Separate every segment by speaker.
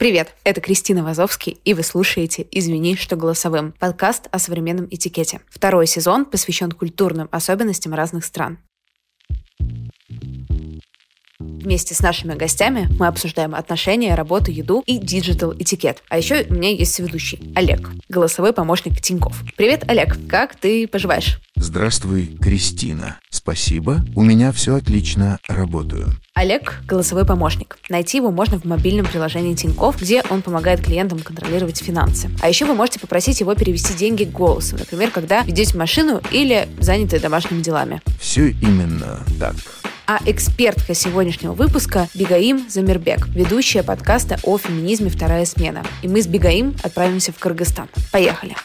Speaker 1: Привет, это Кристина Вазовский, и вы слушаете «Извини, что голосовым» – подкаст о современном этикете. Второй сезон посвящен культурным особенностям разных стран. Вместе с нашими гостями мы обсуждаем отношения, работу, еду и digital этикет. А еще у меня есть ведущий Олег, голосовой помощник Тиньков. Привет, Олег, как ты поживаешь?
Speaker 2: Здравствуй, Кристина. Спасибо, у меня все отлично, работаю.
Speaker 1: Олег – голосовой помощник. Найти его можно в мобильном приложении Тиньков, где он помогает клиентам контролировать финансы. А еще вы можете попросить его перевести деньги голосом, например, когда ведете машину или заняты домашними делами.
Speaker 2: Все именно так.
Speaker 1: А экспертка сегодняшнего выпуска – Бегаим Замирбек, ведущая подкаста о феминизме «Вторая смена». И мы с Бегаим отправимся в Кыргызстан. Поехали!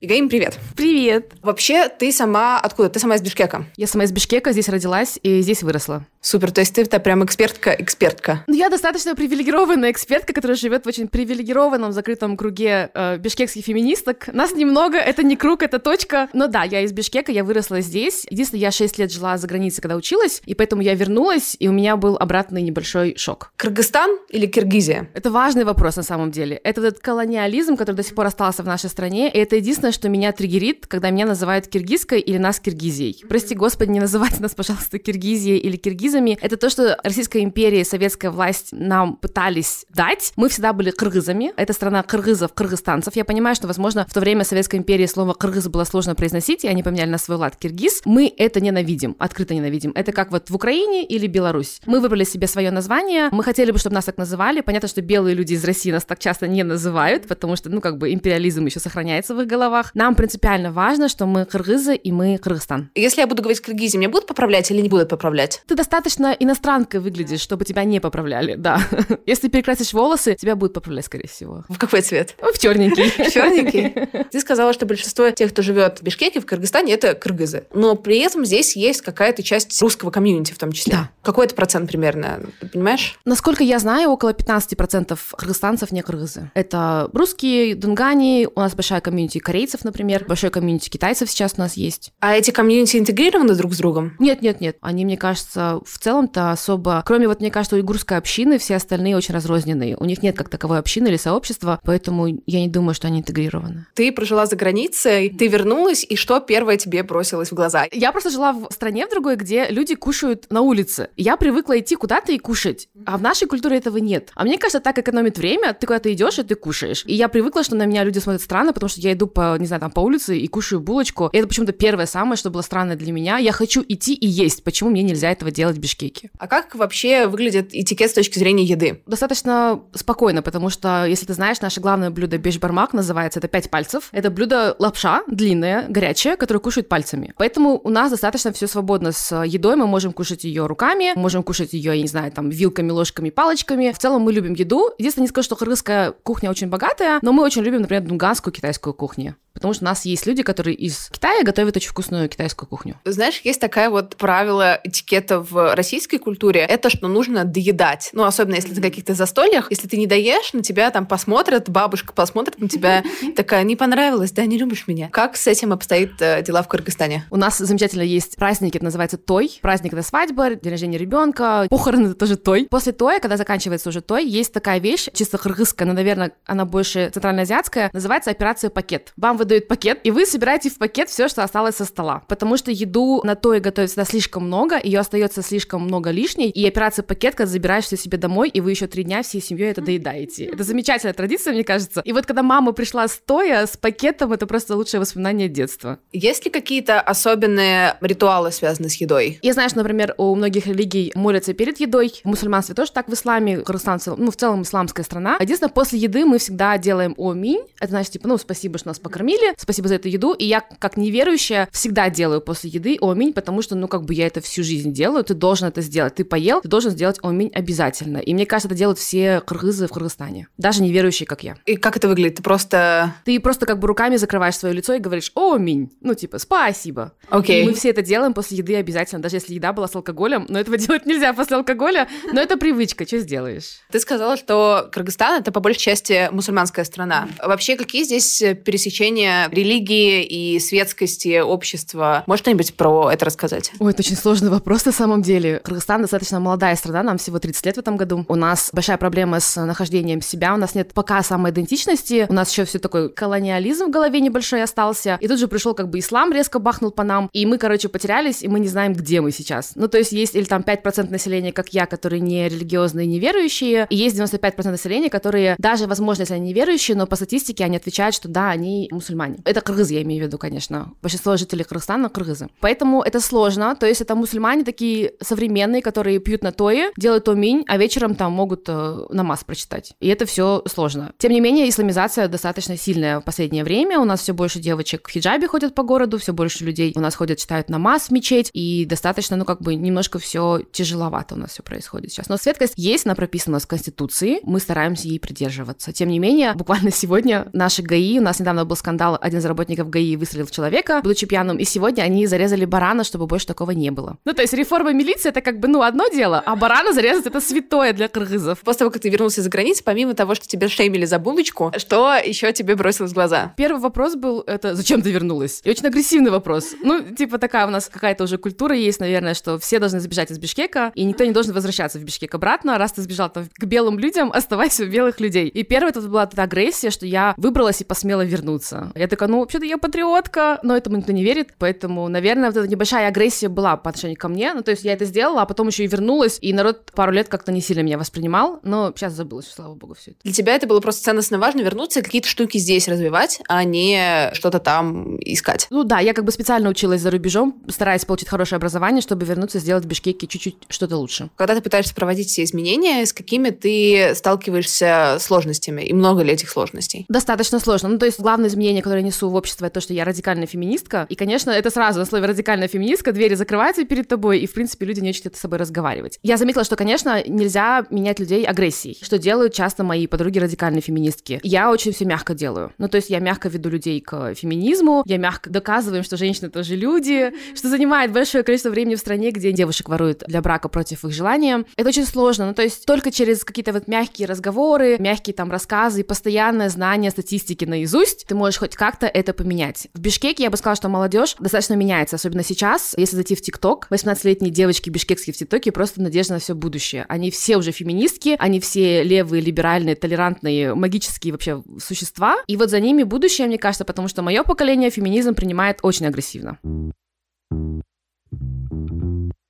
Speaker 1: Бегаим, привет.
Speaker 3: Привет.
Speaker 1: Вообще, ты сама откуда? Ты сама из Бишкека?
Speaker 3: Я сама из Бишкека, здесь родилась и здесь выросла.
Speaker 1: Супер, то есть ты-то прям экспертка-экспертка.
Speaker 3: Ну, я достаточно привилегированная экспертка, которая живет в очень привилегированном закрытом круге э, бишкекских феминисток. Нас немного, это не круг, это точка. Но да, я из Бишкека, я выросла здесь. Единственное, я 6 лет жила за границей, когда училась, и поэтому я вернулась, и у меня был обратный небольшой шок.
Speaker 1: Кыргызстан или Киргизия?
Speaker 3: Это важный вопрос на самом деле. Это этот колониализм, который до сих пор остался в нашей стране, и это единственное, что меня триггерит, когда меня называют киргизской или нас Киргизией. Прости господи, не называйте нас, пожалуйста, Киргизией или киргизами, это то, что Российская империя и советская власть нам пытались дать. Мы всегда были кыргызами. Это страна кыргызов, кыргызстанцев. Я понимаю, что, возможно, в то время Советской империи слово кыргыз было сложно произносить, и они поменяли на свой лад киргиз. Мы это ненавидим, открыто ненавидим. Это как вот в Украине или Беларусь. Мы выбрали себе свое название, мы хотели бы, чтобы нас так называли. Понятно, что белые люди из России нас так часто не называют, потому что, ну, как бы империализм еще сохраняется в их головах. Нам принципиально важно, что мы кыргызы и мы Кыргызстан.
Speaker 1: Если я буду говорить киргизи, меня будут поправлять или не будут поправлять?
Speaker 3: Ты достаточно иностранкой выглядишь, чтобы тебя не поправляли, да. Если перекрасишь волосы, тебя будут поправлять, скорее всего.
Speaker 1: В какой цвет?
Speaker 3: В черненький.
Speaker 1: Черненький. Ты сказала, что большинство тех, кто живет в Бишкеке, в Кыргызстане, это кыргызы. Но при этом здесь есть какая-то часть русского комьюнити в том числе.
Speaker 3: Да.
Speaker 1: Какой это процент примерно, ты понимаешь?
Speaker 3: Насколько я знаю, около 15% кыргызстанцев не кыргызы. Это русские, дунгани, у нас большая комьюнити корейцев, например, большой комьюнити китайцев сейчас у нас есть.
Speaker 1: А эти комьюнити интегрированы друг с другом?
Speaker 3: Нет, нет, нет. Они, мне кажется, в целом-то особо... Кроме вот, мне кажется, уйгурской общины, все остальные очень разрозненные. У них нет как таковой общины или сообщества, поэтому я не думаю, что они интегрированы.
Speaker 1: Ты прожила за границей, ты вернулась, и что первое тебе бросилось в глаза?
Speaker 3: Я просто жила в стране в другой, где люди кушают на улице. Я привыкла идти куда-то и кушать. А в нашей культуре этого нет. А мне кажется, так экономит время, ты куда-то идешь, и ты кушаешь. И я привыкла, что на меня люди смотрят странно, потому что я иду по, не знаю, там, по улице и кушаю булочку. И это почему-то первое самое, что было странно для меня. Я хочу идти и есть. Почему мне нельзя этого делать в Бишкеке?
Speaker 1: А как вообще выглядит этикет с точки зрения еды?
Speaker 3: Достаточно спокойно, потому что, если ты знаешь, наше главное блюдо бешбармак называется, это пять пальцев. Это блюдо лапша, длинная, горячая, которую кушают пальцами. Поэтому у нас достаточно все свободно с едой, мы можем кушать ее руками, можем кушать ее, я не знаю, там, вилками, ложками, палочками. В целом мы любим еду. Единственное, не скажу, что кыргызская кухня очень богатая, но мы очень любим, например, дунганскую китайскую кухню. Потому что у нас есть люди, которые из Китая готовят очень вкусную китайскую кухню.
Speaker 1: Знаешь, есть такая вот правило этикета в российской культуре. Это что нужно доедать. Ну, особенно если ты на каких-то застольях. Если ты не доешь, на тебя там посмотрят, бабушка посмотрит на тебя, такая, не понравилось, да, не любишь меня. Как с этим обстоит э, дела в Кыргызстане?
Speaker 3: У нас замечательно есть праздники, это называется той. Праздник — это свадьба, день рождения ребенка, похороны — это тоже той. После тоя, когда заканчивается уже той, есть такая вещь, чисто кыргызская, но, наверное, она больше центральноазиатская, называется операция «Пакет». Вам выдают пакет, и вы собираете в пакет все, что осталось со стола. Потому что еду на то и готовить всегда слишком много, ее остается слишком много лишней, и операция пакет, когда забираешь все себе домой, и вы еще три дня всей семьей это доедаете. Это замечательная традиция, мне кажется. И вот когда мама пришла стоя с пакетом, это просто лучшее воспоминание детства.
Speaker 1: Есть ли какие-то особенные ритуалы, связанные с едой?
Speaker 3: Я знаю, что, например, у многих религий молятся перед едой. В мусульманстве тоже так, в исламе, Кыргызстан, ну, в целом исламская страна. Единственное, после еды мы всегда делаем оминь. Это значит, типа, ну, спасибо, что нас покормили, спасибо за эту еду. И я, как неверующая, всегда делаю после еды оминь, потому что, ну, как бы я это всю жизнь делаю, ты должен это сделать. Ты поел, ты должен сделать оминь обязательно. И мне кажется, это делают все кыргызы в Кыргызстане. Даже неверующие, как я.
Speaker 1: И как это выглядит? Ты просто...
Speaker 3: Ты просто как бы руками закрываешь свое лицо и говоришь «Оминь». Ну, типа «Спасибо».
Speaker 1: Окей.
Speaker 3: И мы все это делаем после еды обязательно, даже если еда была с алкоголем. Но этого делать нельзя после алкоголя, но это привычка, что сделаешь?
Speaker 1: Ты сказала, что Кыргызстан — это по большей части мусульманская страна. Вообще, какие здесь пересечения религии и светскости общества? Можешь что-нибудь про это рассказать?
Speaker 3: Ой, это очень сложный вопрос на самом деле. Кыргызстан достаточно молодая страна, нам всего 30 лет в этом году. У нас большая проблема с нахождением себя, у нас нет пока самоидентичности, у нас еще все такой колониализм в голове небольшой остался, и тут же пришел как бы ислам резко бахнул по нам, и мы, короче, потерялись, и мы не знаем, где мы сейчас. Ну, то есть есть или там 5% населения, как я, которые не религиозные, не верующие, и есть 95% населения, которые даже, возможно, если они неверующие, но по статистике они отвечают, что да, они мусульмане. Это кыргызы, я имею в виду, конечно. Большинство жителей Кыргызстана кыргызы. Поэтому это сложно, то есть это мусульмане такие современные, которые пьют на тое, делают оминь, а вечером там могут э, намаз прочитать. И это все сложно. Тем не менее, исламизация достаточно сильная в последнее время. У нас все больше девочек в хиджабе ходят по городу, все больше людей у нас ходят, читают намаз в мечеть, и достаточно, ну, как бы немножко все тяжеловато у нас все происходит сейчас. Но светкость есть, она прописана в Конституции, мы стараемся ей придерживаться. Тем не менее, буквально сегодня наши ГАИ, у нас недавно был скандал, один из работников ГАИ выстрелил в человека, будучи пьяным, и сегодня они зарезали барана, чтобы больше такого не было. Ну, то есть реформа милиции это как бы, ну, одно дело, а барана зарезать это святое для кыргызов.
Speaker 1: После того, как ты вернулся за границу, помимо того, что тебя шеймили за булочку, что еще тебе бросилось в глаза?
Speaker 3: Первый вопрос был, это зачем ты вернулась? И очень агрессивный вопрос. Ну, типа такая у нас какая-то уже культура есть, наверное, что все должны сбежать из Бишкека, и никто не должен возвращаться в Бишкек обратно. Раз ты сбежал там, к белым людям, оставайся у белых людей. И первое это была эта агрессия, что я выбралась и посмела вернуться. Я такая, ну, вообще-то я патриотка, но этому никто не верит, поэтому, наверное, вот эта небольшая агрессия была по отношению ко мне. Ну, то есть я это сделала, а потом еще и вернулась, и народ пару лет как-то не сильно меня воспринимал, но сейчас забылось, слава богу, все это.
Speaker 1: Для тебя это было просто ценностно важно вернуться и какие-то штуки здесь развивать, а не что-то там искать.
Speaker 3: Ну да, я как бы специально училась за рубежом, стараясь получить хорошее образование, чтобы вернуться и сделать в Бишкеке чуть-чуть что-то лучше.
Speaker 1: Когда ты пытаешься проводить все изменения, с какими ты сталкиваешься сложностями? И много ли этих сложностей?
Speaker 3: Достаточно сложно. Ну, то есть главное изменение, которое я несу в общество, это то, что я радикальная феминистка. И, конечно, это сразу на слове радикальная феминистка, двери закрываются перед тобой, и, в принципе, люди не очень хотят с собой разговаривать. Я заметила, что, конечно, нельзя менять людей агрессией, что делают часто мои подруги радикальные феминистки. Я очень все мягко делаю. Ну, то есть я мягко веду людей к феминизму, я мягко доказываю, что женщины тоже люди, что занимает большое количество времени в стране, где девушек воруют для брака против их желания. Это очень сложно. Ну, то есть только через какие-то вот мягкие разговоры, мягкие там рассказы и постоянное знание статистики наизусть ты можешь хоть как-то это поменять. В Бишкеке я бы сказала, что молодежь достаточно меняется, особенно сейчас. Если зайти в ТикТок, 18-летние девочки бишкекские в ТикТоке просто надежда на все будущее. Они все уже феминистки, они все левые, либеральные, толерантные, магические вообще существа. И вот за ними будущее, мне кажется, потому что мое поколение феминизм принимает очень агрессивно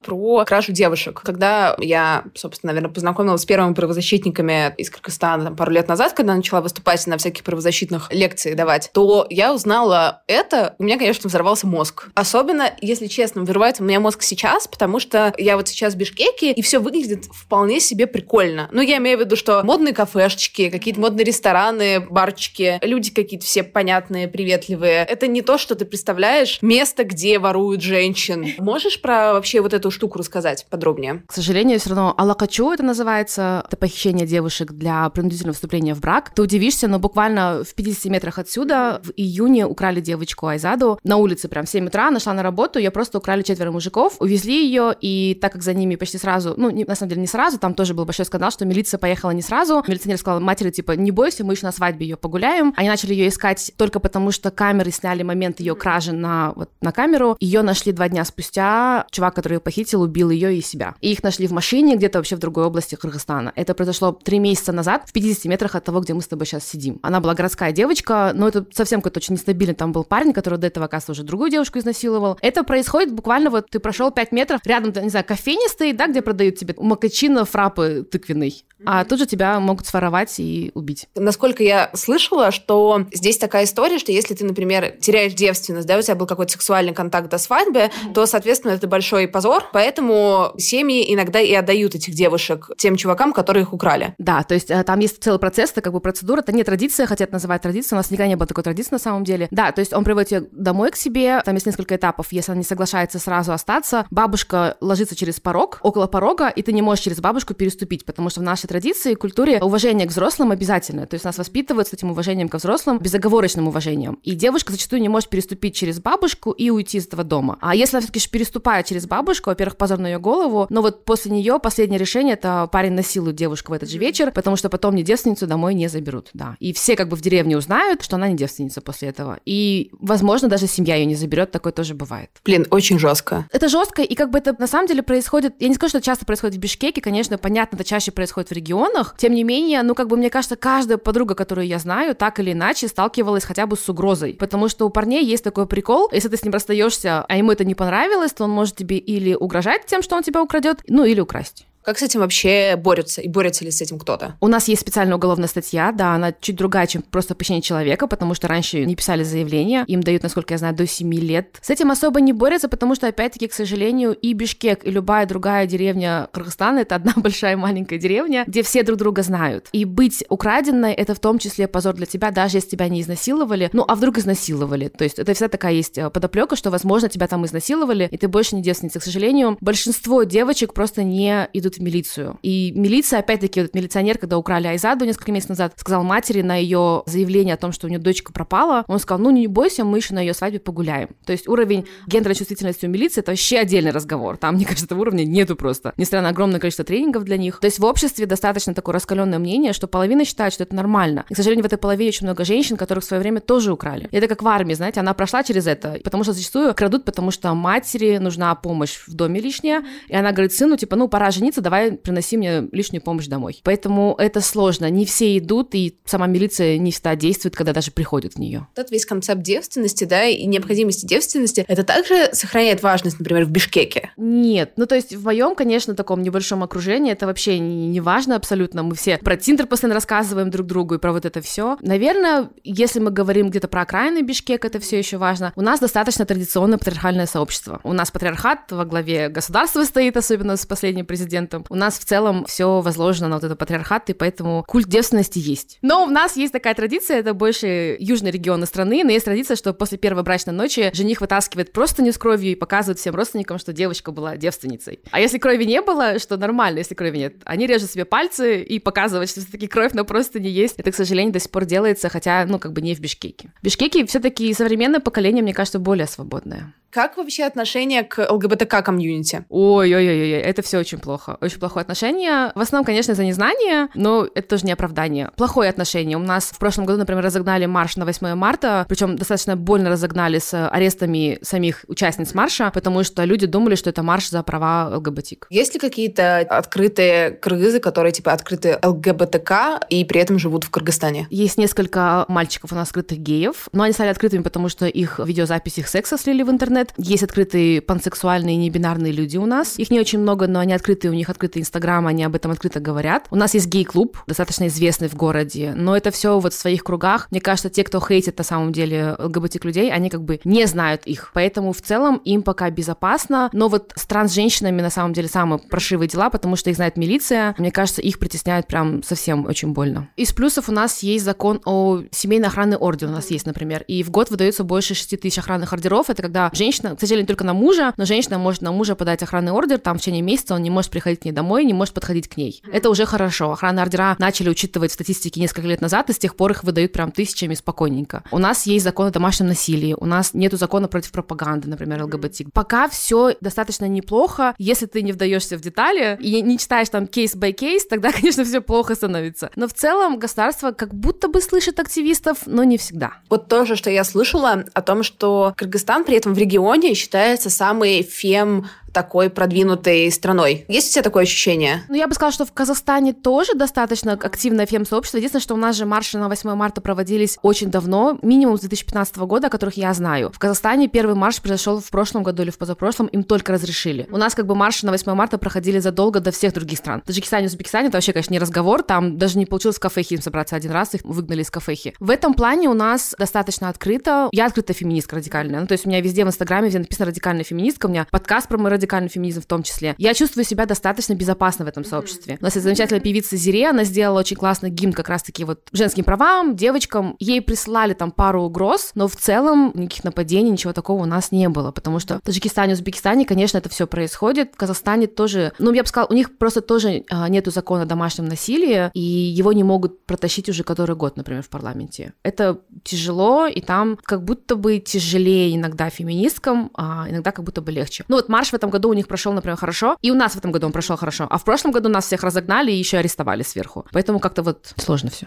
Speaker 1: про кражу девушек. Когда я, собственно, наверное, познакомилась с первыми правозащитниками из Кыргызстана там, пару лет назад, когда начала выступать на всяких правозащитных лекциях давать, то я узнала это, у меня, конечно, взорвался мозг. Особенно, если честно, взрывается у меня мозг сейчас, потому что я вот сейчас в Бишкеке, и все выглядит вполне себе прикольно. Ну, я имею в виду, что модные кафешечки, какие-то модные рестораны, барчики, люди какие-то все понятные, приветливые. Это не то, что ты представляешь, место, где воруют женщин. Можешь про вообще вот эту штуку рассказать подробнее?
Speaker 3: К сожалению, все равно алакачу это называется, это похищение девушек для принудительного вступления в брак. Ты удивишься, но буквально в 50 метрах отсюда в июне украли девочку Айзаду на улице прям в 7 утра, нашла на работу, ее просто украли четверо мужиков, увезли ее, и так как за ними почти сразу, ну, не, на самом деле не сразу, там тоже был большой скандал, что милиция поехала не сразу, милиционер сказал матери, типа, не бойся, мы еще на свадьбе ее погуляем. Они начали ее искать только потому, что камеры сняли момент ее кражи на, вот, на камеру. Ее нашли два дня спустя, чувак, который ее похитил, похитил, убил ее и себя. И их нашли в машине где-то вообще в другой области Кыргызстана. Это произошло три месяца назад в 50 метрах от того, где мы с тобой сейчас сидим. Она была городская девочка, но это совсем какой-то очень нестабильный там был парень, который до этого, оказывается, уже другую девушку изнасиловал. Это происходит буквально вот ты прошел 5 метров, рядом, не знаю, кофейня стоит, да, где продают тебе макачино, фрапы тыквенный. А тут же тебя могут своровать и убить.
Speaker 1: Насколько я слышала, что здесь такая история, что если ты, например, теряешь девственность, да, у тебя был какой-то сексуальный контакт до свадьбы, то, соответственно, это большой позор, поэтому семьи иногда и отдают этих девушек тем чувакам, которые их украли.
Speaker 3: Да, то есть э, там есть целый процесс, это как бы процедура, это не традиция, хотят называть традицией, у нас никогда не было такой традиции на самом деле. Да, то есть он приводит ее домой к себе, там есть несколько этапов, если она не соглашается сразу остаться, бабушка ложится через порог, около порога, и ты не можешь через бабушку переступить, потому что в нашей традиции и культуре уважение к взрослым обязательно, то есть нас воспитывают с этим уважением к взрослым, безоговорочным уважением. И девушка зачастую не может переступить через бабушку и уйти из этого дома. А если она все-таки переступает через бабушку, во-первых, позор на ее голову, но вот после нее последнее решение это парень насилует девушку в этот же вечер, потому что потом не девственницу домой не заберут, да. И все как бы в деревне узнают, что она не девственница после этого. И, возможно, даже семья ее не заберет, такое тоже бывает.
Speaker 1: Блин, очень жестко.
Speaker 3: Это жестко, и как бы это на самом деле происходит, я не скажу, что часто происходит в Бишкеке, конечно, понятно, это чаще происходит в регионах, тем не менее, ну как бы мне кажется, каждая подруга, которую я знаю, так или иначе сталкивалась хотя бы с угрозой, потому что у парней есть такой прикол, если ты с ним расстаешься, а ему это не понравилось, то он может тебе или угрожать тем, что он тебя украдет, ну или украсть.
Speaker 1: Как с этим вообще борются? И борется ли с этим кто-то?
Speaker 3: У нас есть специальная уголовная статья, да, она чуть другая, чем просто похищение человека, потому что раньше не писали заявления, им дают, насколько я знаю, до 7 лет. С этим особо не борются, потому что, опять-таки, к сожалению, и Бишкек, и любая другая деревня Кыргызстана — это одна большая маленькая деревня, где все друг друга знают. И быть украденной — это в том числе позор для тебя, даже если тебя не изнасиловали. Ну, а вдруг изнасиловали? То есть это вся такая есть э, подоплека, что, возможно, тебя там изнасиловали, и ты больше не девственница. К сожалению, большинство девочек просто не идут в милицию. И милиция, опять-таки, вот милиционер, когда украли Айзаду несколько месяцев назад, сказал матери на ее заявление о том, что у нее дочка пропала, он сказал, ну не бойся, мы еще на ее свадьбе погуляем. То есть уровень гендерной чувствительности у милиции это вообще отдельный разговор. Там, мне кажется, этого уровня нету просто. Несмотря на огромное количество тренингов для них. То есть в обществе достаточно такое раскаленное мнение, что половина считает, что это нормально. И, к сожалению, в этой половине очень много женщин, которых в свое время тоже украли. И это как в армии, знаете, она прошла через это, потому что зачастую крадут, потому что матери нужна помощь в доме лишняя, и она говорит сыну, типа, ну, пора жениться, давай приноси мне лишнюю помощь домой. Поэтому это сложно. Не все идут, и сама милиция не всегда действует, когда даже приходят в нее.
Speaker 1: Этот весь концепт девственности, да, и необходимости девственности, это также сохраняет важность, например, в Бишкеке?
Speaker 3: Нет. Ну, то есть в моем, конечно, таком небольшом окружении это вообще не, не важно абсолютно. Мы все про Тиндер постоянно рассказываем друг другу и про вот это все. Наверное, если мы говорим где-то про окраины Бишкек, это все еще важно. У нас достаточно традиционное патриархальное сообщество. У нас патриархат во главе государства стоит, особенно с последним президентом. У нас в целом все возложено на вот этот патриархат, и поэтому культ девственности есть. Но у нас есть такая традиция, это больше южные регионы страны, но есть традиция, что после первой брачной ночи жених вытаскивает просто не с кровью и показывает всем родственникам, что девочка была девственницей. А если крови не было, что нормально, если крови нет, они режут себе пальцы и показывают, что все-таки кровь, но просто не есть. Это, к сожалению, до сих пор делается, хотя, ну, как бы не в Бишкеке. В Бишкеке все-таки современное поколение, мне кажется, более свободное.
Speaker 1: Как вообще отношение к ЛГБТК-комьюнити?
Speaker 3: Ой-ой-ой, это все очень плохо. Очень плохое отношение. В основном, конечно, за незнание, но это тоже не оправдание. Плохое отношение. У нас в прошлом году, например, разогнали марш на 8 марта, причем достаточно больно разогнали с арестами самих участниц марша, потому что люди думали, что это марш за права ЛГБТИК.
Speaker 1: Есть ли какие-то открытые кыргызы, которые типа открыты ЛГБТК и при этом живут в Кыргызстане?
Speaker 3: Есть несколько мальчиков у нас открытых геев, но они стали открытыми, потому что их видеозаписи их секса слили в интернет, интернет. Есть открытые пансексуальные и небинарные люди у нас. Их не очень много, но они открытые, у них открытый Инстаграм, они об этом открыто говорят. У нас есть гей-клуб, достаточно известный в городе, но это все вот в своих кругах. Мне кажется, те, кто хейтит на самом деле ЛГБТ людей, они как бы не знают их. Поэтому в целом им пока безопасно. Но вот с транс-женщинами на самом деле самые прошивые дела, потому что их знает милиция. Мне кажется, их притесняют прям совсем очень больно. Из плюсов у нас есть закон о семейной охранной ордере у нас есть, например. И в год выдается больше 6 тысяч охранных ордеров. Это когда женщина, к сожалению, только на мужа, но женщина может на мужа подать охранный ордер, там в течение месяца он не может приходить к ней домой, не может подходить к ней. Это уже хорошо. Охранные ордера начали учитывать в статистике несколько лет назад, и с тех пор их выдают прям тысячами спокойненько. У нас есть закон о домашнем насилии, у нас нету закона против пропаганды, например, ЛГБТ. Пока все достаточно неплохо, если ты не вдаешься в детали и не читаешь там case by case, тогда, конечно, все плохо становится. Но в целом государство как будто бы слышит активистов, но не всегда.
Speaker 1: Вот то же, что я слышала о том, что Кыргызстан при этом в регионе считается самой фем такой продвинутой страной. Есть у тебя такое ощущение?
Speaker 3: Ну, я бы сказала, что в Казахстане тоже достаточно активное фем-сообщество. Единственное, что у нас же марши на 8 марта проводились очень давно, минимум с 2015 года, о которых я знаю. В Казахстане первый марш произошел в прошлом году или в позапрошлом, им только разрешили. У нас как бы марши на 8 марта проходили задолго до всех других стран. В Таджикистане, Узбекистане это вообще, конечно, не разговор, там даже не получилось в кафехе им собраться один раз, их выгнали из кафехи. В этом плане у нас достаточно открыто. Я открытая феминистка радикальная. Ну, то есть у меня везде в Инстаграме, везде написано радикальная феминистка, у меня подкаст про мой радикальный феминизм в том числе. Я чувствую себя достаточно безопасно в этом сообществе. У нас есть замечательная певица Зире, она сделала очень классный гимн как раз-таки вот женским правам, девочкам. Ей прислали там пару угроз, но в целом никаких нападений, ничего такого у нас не было, потому что в Таджикистане, Узбекистане, конечно, это все происходит. В Казахстане тоже, ну, я бы сказала, у них просто тоже а, нету закона о домашнем насилии, и его не могут протащить уже который год, например, в парламенте. Это тяжело, и там как будто бы тяжелее иногда феминисткам, а иногда как будто бы легче. Ну вот марш в этом году у них прошел, например, хорошо, и у нас в этом году он прошел хорошо, а в прошлом году нас всех разогнали и еще арестовали сверху. Поэтому как-то вот сложно все.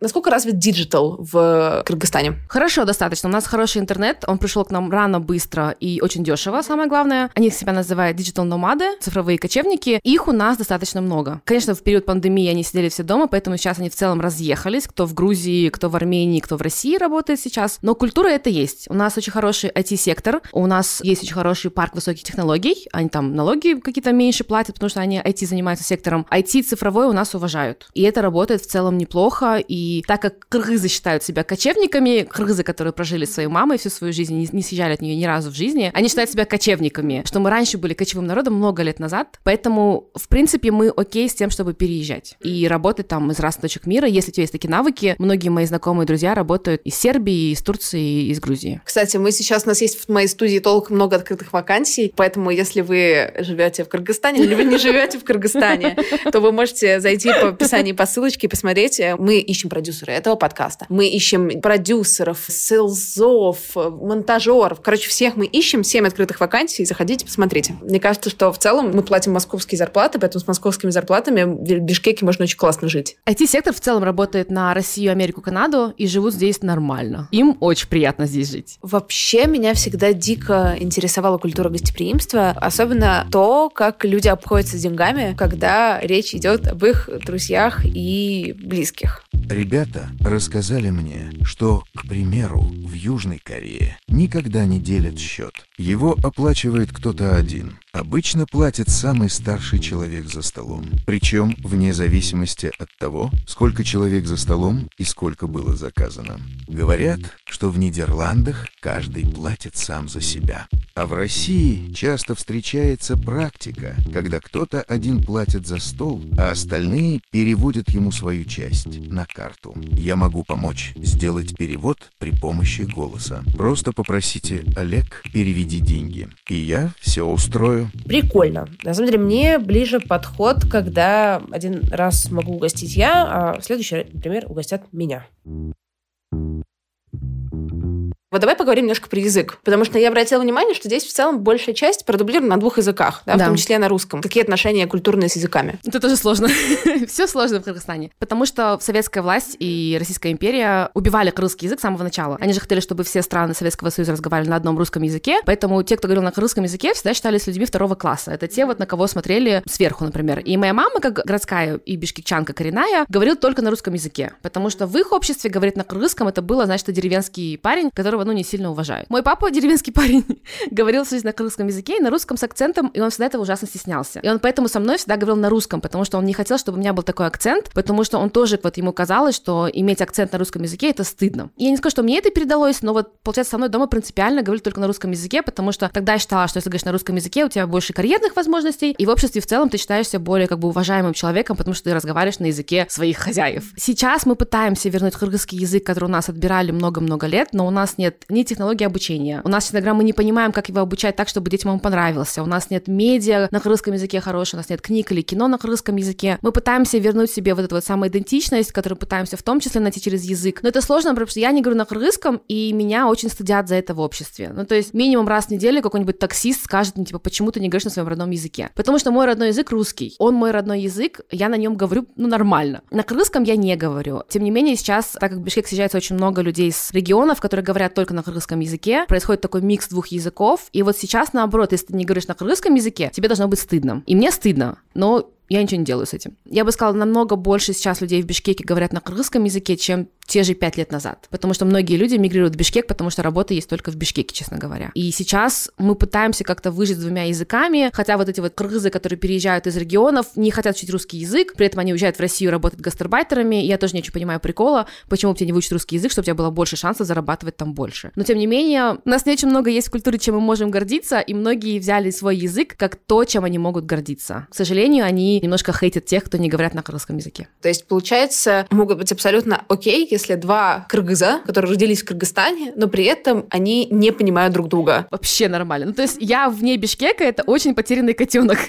Speaker 1: Насколько развит digital в Кыргызстане?
Speaker 3: Хорошо, достаточно. У нас хороший интернет, он пришел к нам рано, быстро и очень дешево, самое главное. Они себя называют digital-номады, цифровые кочевники. Их у нас достаточно много. Конечно, в период пандемии они сидели все дома, поэтому сейчас они в целом разъехались, кто в Грузии, кто в Армении, кто в России работает сейчас. Но культура это есть. У нас очень хороший IT-сектор, у нас есть очень хороший парк высоких технологий, они там налоги какие-то меньше платят, потому что они IT занимаются сектором. IT цифровой у нас уважают. И это работает в целом неплохо, и и так как кыргызы считают себя кочевниками, кыргызы, которые прожили своей мамой всю свою жизнь, не, не съезжали от нее ни разу в жизни, они считают себя кочевниками, что мы раньше были кочевым народом много лет назад, поэтому, в принципе, мы окей с тем, чтобы переезжать и работать там из разных точек мира, если у тебя есть такие навыки. Многие мои знакомые друзья работают из Сербии, из Турции, из Грузии.
Speaker 1: Кстати, мы сейчас, у нас есть в моей студии толк много открытых вакансий, поэтому если вы живете в Кыргызстане или вы не живете в Кыргызстане, то вы можете зайти по описанию по ссылочке и посмотреть. Мы ищем продюсеры этого подкаста. Мы ищем продюсеров, селзов, монтажеров. Короче, всех мы ищем, 7 открытых вакансий. Заходите, посмотрите. Мне кажется, что в целом мы платим московские зарплаты, поэтому с московскими зарплатами в Бишкеке можно очень классно жить.
Speaker 3: IT-сектор в целом работает на Россию, Америку, Канаду и живут здесь нормально. Им очень приятно здесь жить.
Speaker 1: Вообще меня всегда дико интересовала культура гостеприимства, особенно то, как люди обходятся с деньгами, когда речь идет об их друзьях и близких.
Speaker 2: Ребята рассказали мне, что, к примеру, в Южной Корее никогда не делят счет. Его оплачивает кто-то один. Обычно платит самый старший человек за столом. Причем вне зависимости от того, сколько человек за столом и сколько было заказано. Говорят, что в Нидерландах каждый платит сам за себя. А в России часто встречается практика, когда кто-то один платит за стол, а остальные переводят ему свою часть на карту. Я могу помочь сделать перевод при помощи голоса. Просто попросите Олег, переведи деньги, и я все устрою.
Speaker 1: Прикольно. На самом деле, мне ближе подход, когда один раз могу угостить я, а в следующий, например, угостят меня. Вот давай поговорим немножко про язык, потому что я обратила внимание, что здесь в целом большая часть продублирована на двух языках, да, да. в том числе на русском. Какие отношения культурные с языками?
Speaker 3: Это тоже сложно. Все сложно в Кыргызстане, потому что советская власть и Российская империя убивали русский язык с самого начала. Они же хотели, чтобы все страны Советского Союза разговаривали на одном русском языке, поэтому те, кто говорил на русском языке, всегда считались людьми второго класса. Это те, вот на кого смотрели сверху, например. И моя мама, как городская и бишкекчанка коренная, говорила только на русском языке, потому что в их обществе говорить на кыргызском это было, значит, деревенский парень, который которого, ну, не сильно уважают. Мой папа, деревенский парень, говорил всю жизнь на русском языке и на русском с акцентом, и он всегда этого ужасно стеснялся. И он поэтому со мной всегда говорил на русском, потому что он не хотел, чтобы у меня был такой акцент, потому что он тоже, вот ему казалось, что иметь акцент на русском языке — это стыдно. И я не скажу, что мне это передалось, но вот, получается, со мной дома принципиально говорили только на русском языке, потому что тогда я считала, что если говоришь на русском языке, у тебя больше карьерных возможностей, и в обществе в целом ты считаешься более как бы уважаемым человеком, потому что ты разговариваешь на языке своих хозяев. Сейчас мы пытаемся вернуть кыргызский язык, который у нас отбирали много-много лет, но у нас нет ни технологии обучения. У нас иногда мы не понимаем, как его обучать так, чтобы детям он понравился. У нас нет медиа на кыргызском языке хорошего, у нас нет книг или кино на кыргызском языке. Мы пытаемся вернуть себе вот эту вот самоидентичность, которую пытаемся в том числе найти через язык. Но это сложно, потому что я не говорю на кыргызском, и меня очень стыдят за это в обществе. Ну, то есть минимум раз в неделю какой-нибудь таксист скажет мне, типа, почему ты не говоришь на своем родном языке? Потому что мой родной язык русский. Он мой родной язык, я на нем говорю, ну, нормально. На кыргызском я не говорю. Тем не менее, сейчас, так как в Бишкек съезжается очень много людей из регионов, которые говорят только на кыргызском языке, происходит такой микс двух языков, и вот сейчас наоборот, если ты не говоришь на кыргызском языке, тебе должно быть стыдно. И мне стыдно, но я ничего не делаю с этим. Я бы сказала, намного больше сейчас людей в Бишкеке говорят на кыргызском языке, чем те же пять лет назад. Потому что многие люди мигрируют в Бишкек, потому что работа есть только в Бишкеке, честно говоря. И сейчас мы пытаемся как-то выжить с двумя языками, хотя вот эти вот кыргызы, которые переезжают из регионов, не хотят учить русский язык, при этом они уезжают в Россию работать гастарбайтерами, я тоже не очень понимаю прикола, почему бы тебе не выучить русский язык, чтобы у тебя было больше шансов зарабатывать там больше. Но тем не менее, у нас не очень много есть в культуре, чем мы можем гордиться, и многие взяли свой язык как то, чем они могут гордиться. К сожалению, они немножко хейтят тех, кто не говорят на кыргызском языке.
Speaker 1: То есть, получается, могут быть абсолютно окей, если два кыргыза, которые родились в Кыргызстане, но при этом они не понимают друг друга.
Speaker 3: Вообще нормально. Ну, то есть я вне Бишкека — это очень потерянный котенок.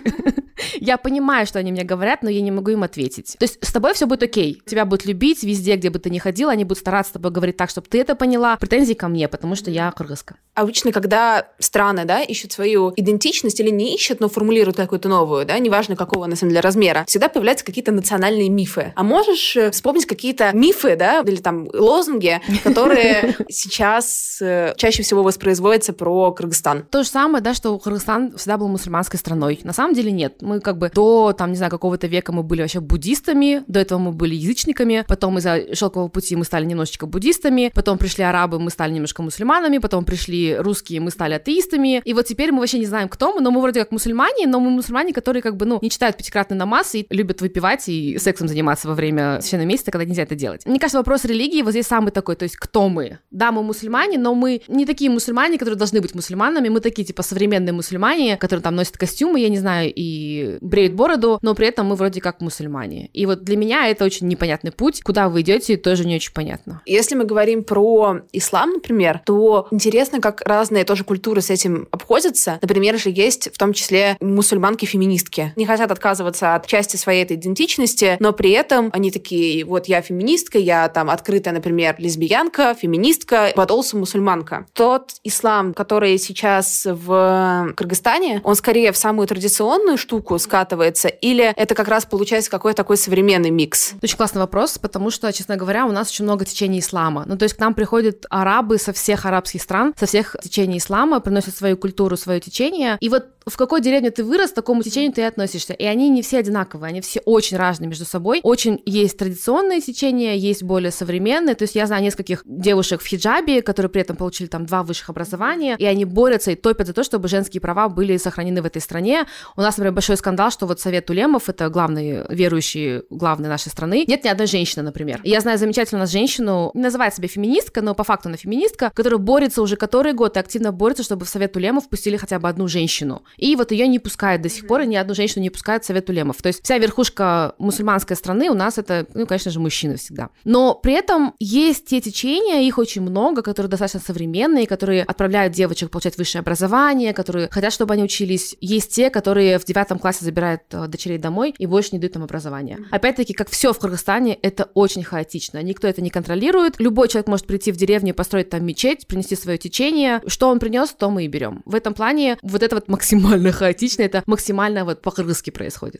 Speaker 3: Я понимаю, что они мне говорят, но я не могу им ответить. То есть с тобой все будет окей. Тебя будут любить везде, где бы ты ни ходила, они будут стараться с тобой говорить так, чтобы ты это поняла. Претензий ко мне, потому что я кыргызка.
Speaker 1: Обычно, когда страны, да, ищут свою идентичность или не ищут, но формулируют какую-то новую, да, неважно какого, на самом деле, размера, всегда появляются какие-то национальные мифы. А можешь э, вспомнить какие-то мифы, да, или там лозунги, которые сейчас э, чаще всего воспроизводятся про Кыргызстан?
Speaker 3: То же самое, да, что Кыргызстан всегда был мусульманской страной. На самом деле нет. Мы как бы до, там, не знаю, какого-то века мы были вообще буддистами, до этого мы были язычниками, потом из-за шелкового пути мы стали немножечко буддистами, потом пришли арабы, мы стали немножко мусульманами, потом пришли русские, мы стали атеистами, и вот теперь мы вообще не знаем, кто мы, но мы вроде как мусульмане, но мы мусульмане, которые как бы, ну, не читают пятикратный намаз и любят выпивать и сексом заниматься во время священного месяца, когда нельзя это делать. Мне кажется, вопрос религии вот здесь самый такой, то есть кто мы? Да, мы мусульмане, но мы не такие мусульмане, которые должны быть мусульманами, мы такие, типа, современные мусульмане, которые там носят костюмы, я не знаю, и бреют бороду, но при этом мы вроде как мусульмане. И вот для меня это очень непонятный путь, куда вы идете, тоже не очень понятно.
Speaker 1: Если мы говорим про ислам, например, то интересно, как разные тоже культуры с этим обходятся. Например, же есть в том числе мусульманки-феминистки. Не хотят отказываться от части своей этой идентичности, но при этом они такие, вот я феминистка, я там открытая, например, лесбиянка, феминистка, подолса мусульманка. Тот ислам, который сейчас в Кыргызстане, он скорее в самую традиционную штуку скатывается, или это как раз получается какой-то такой современный микс?
Speaker 3: Очень классный вопрос, потому что, честно говоря, у нас очень много течений ислама. Ну, то есть к нам приходят арабы со всех арабских стран, со всех течений ислама, приносят свою культуру, свое течение. И вот в какой деревне ты вырос, к такому течению ты и относишься. И они не все одинаковые, они все очень разные между собой. Очень есть традиционные течения, есть более современные. То есть я знаю нескольких девушек в хиджабе, которые при этом получили там два высших образования, и они борются и топят за то, чтобы женские права были сохранены в этой стране. У нас, например, большой скандал, что вот Совет Улемов, это главные верующие, главные нашей страны, нет ни одной женщины, например. Я знаю замечательную у нас женщину, не называет себя феминистка, но по факту она феминистка, которая борется уже который год и активно борется, чтобы в Совет Улемов впустили хотя бы одну женщину. И вот ее не пускают до сих пор, и ни одну женщину не пускают в Совет Улемов. То есть вся верхушка мусульманской страны у нас это, ну, конечно же, мужчины всегда. Но при этом есть те течения, их очень много, которые достаточно современные, которые отправляют девочек получать высшее образование, которые хотят, чтобы они учились. Есть те, которые в девятом классе забирают э, дочерей домой и больше не дают им образование. Опять-таки, как все в Кыргызстане, это очень хаотично. Никто это не контролирует. Любой человек может прийти в деревню, построить там мечеть, принести свое течение. Что он принес, то мы и берем. В этом плане вот это вот максимально хаотично, это максимально вот по-кыргызски происходит.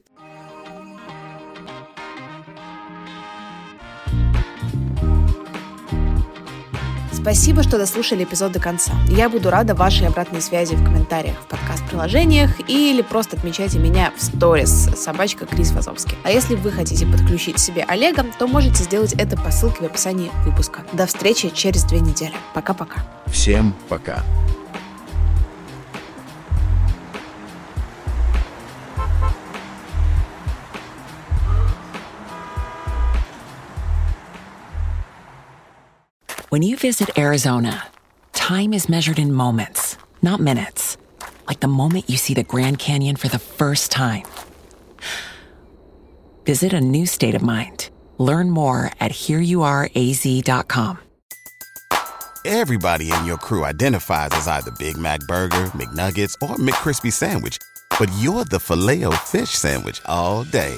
Speaker 1: Спасибо, что дослушали эпизод до конца. Я буду рада вашей обратной связи в комментариях в подкаст-приложениях или просто отмечайте меня в сторис собачка Крис Вазовский. А если вы хотите подключить себе Олега, то можете сделать это по ссылке в описании выпуска. До встречи через две недели. Пока-пока.
Speaker 2: Всем пока.
Speaker 4: When you visit Arizona, time is measured in moments, not minutes. Like the moment you see the Grand Canyon for the first time. Visit a new state of mind. Learn more at hereyouareaz.com.
Speaker 5: Everybody in your crew identifies as either Big Mac Burger, McNuggets, or McCrispy Sandwich. But you're the filet fish Sandwich all day.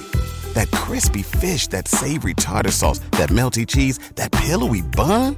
Speaker 5: That crispy fish, that savory tartar sauce, that melty cheese, that pillowy bun.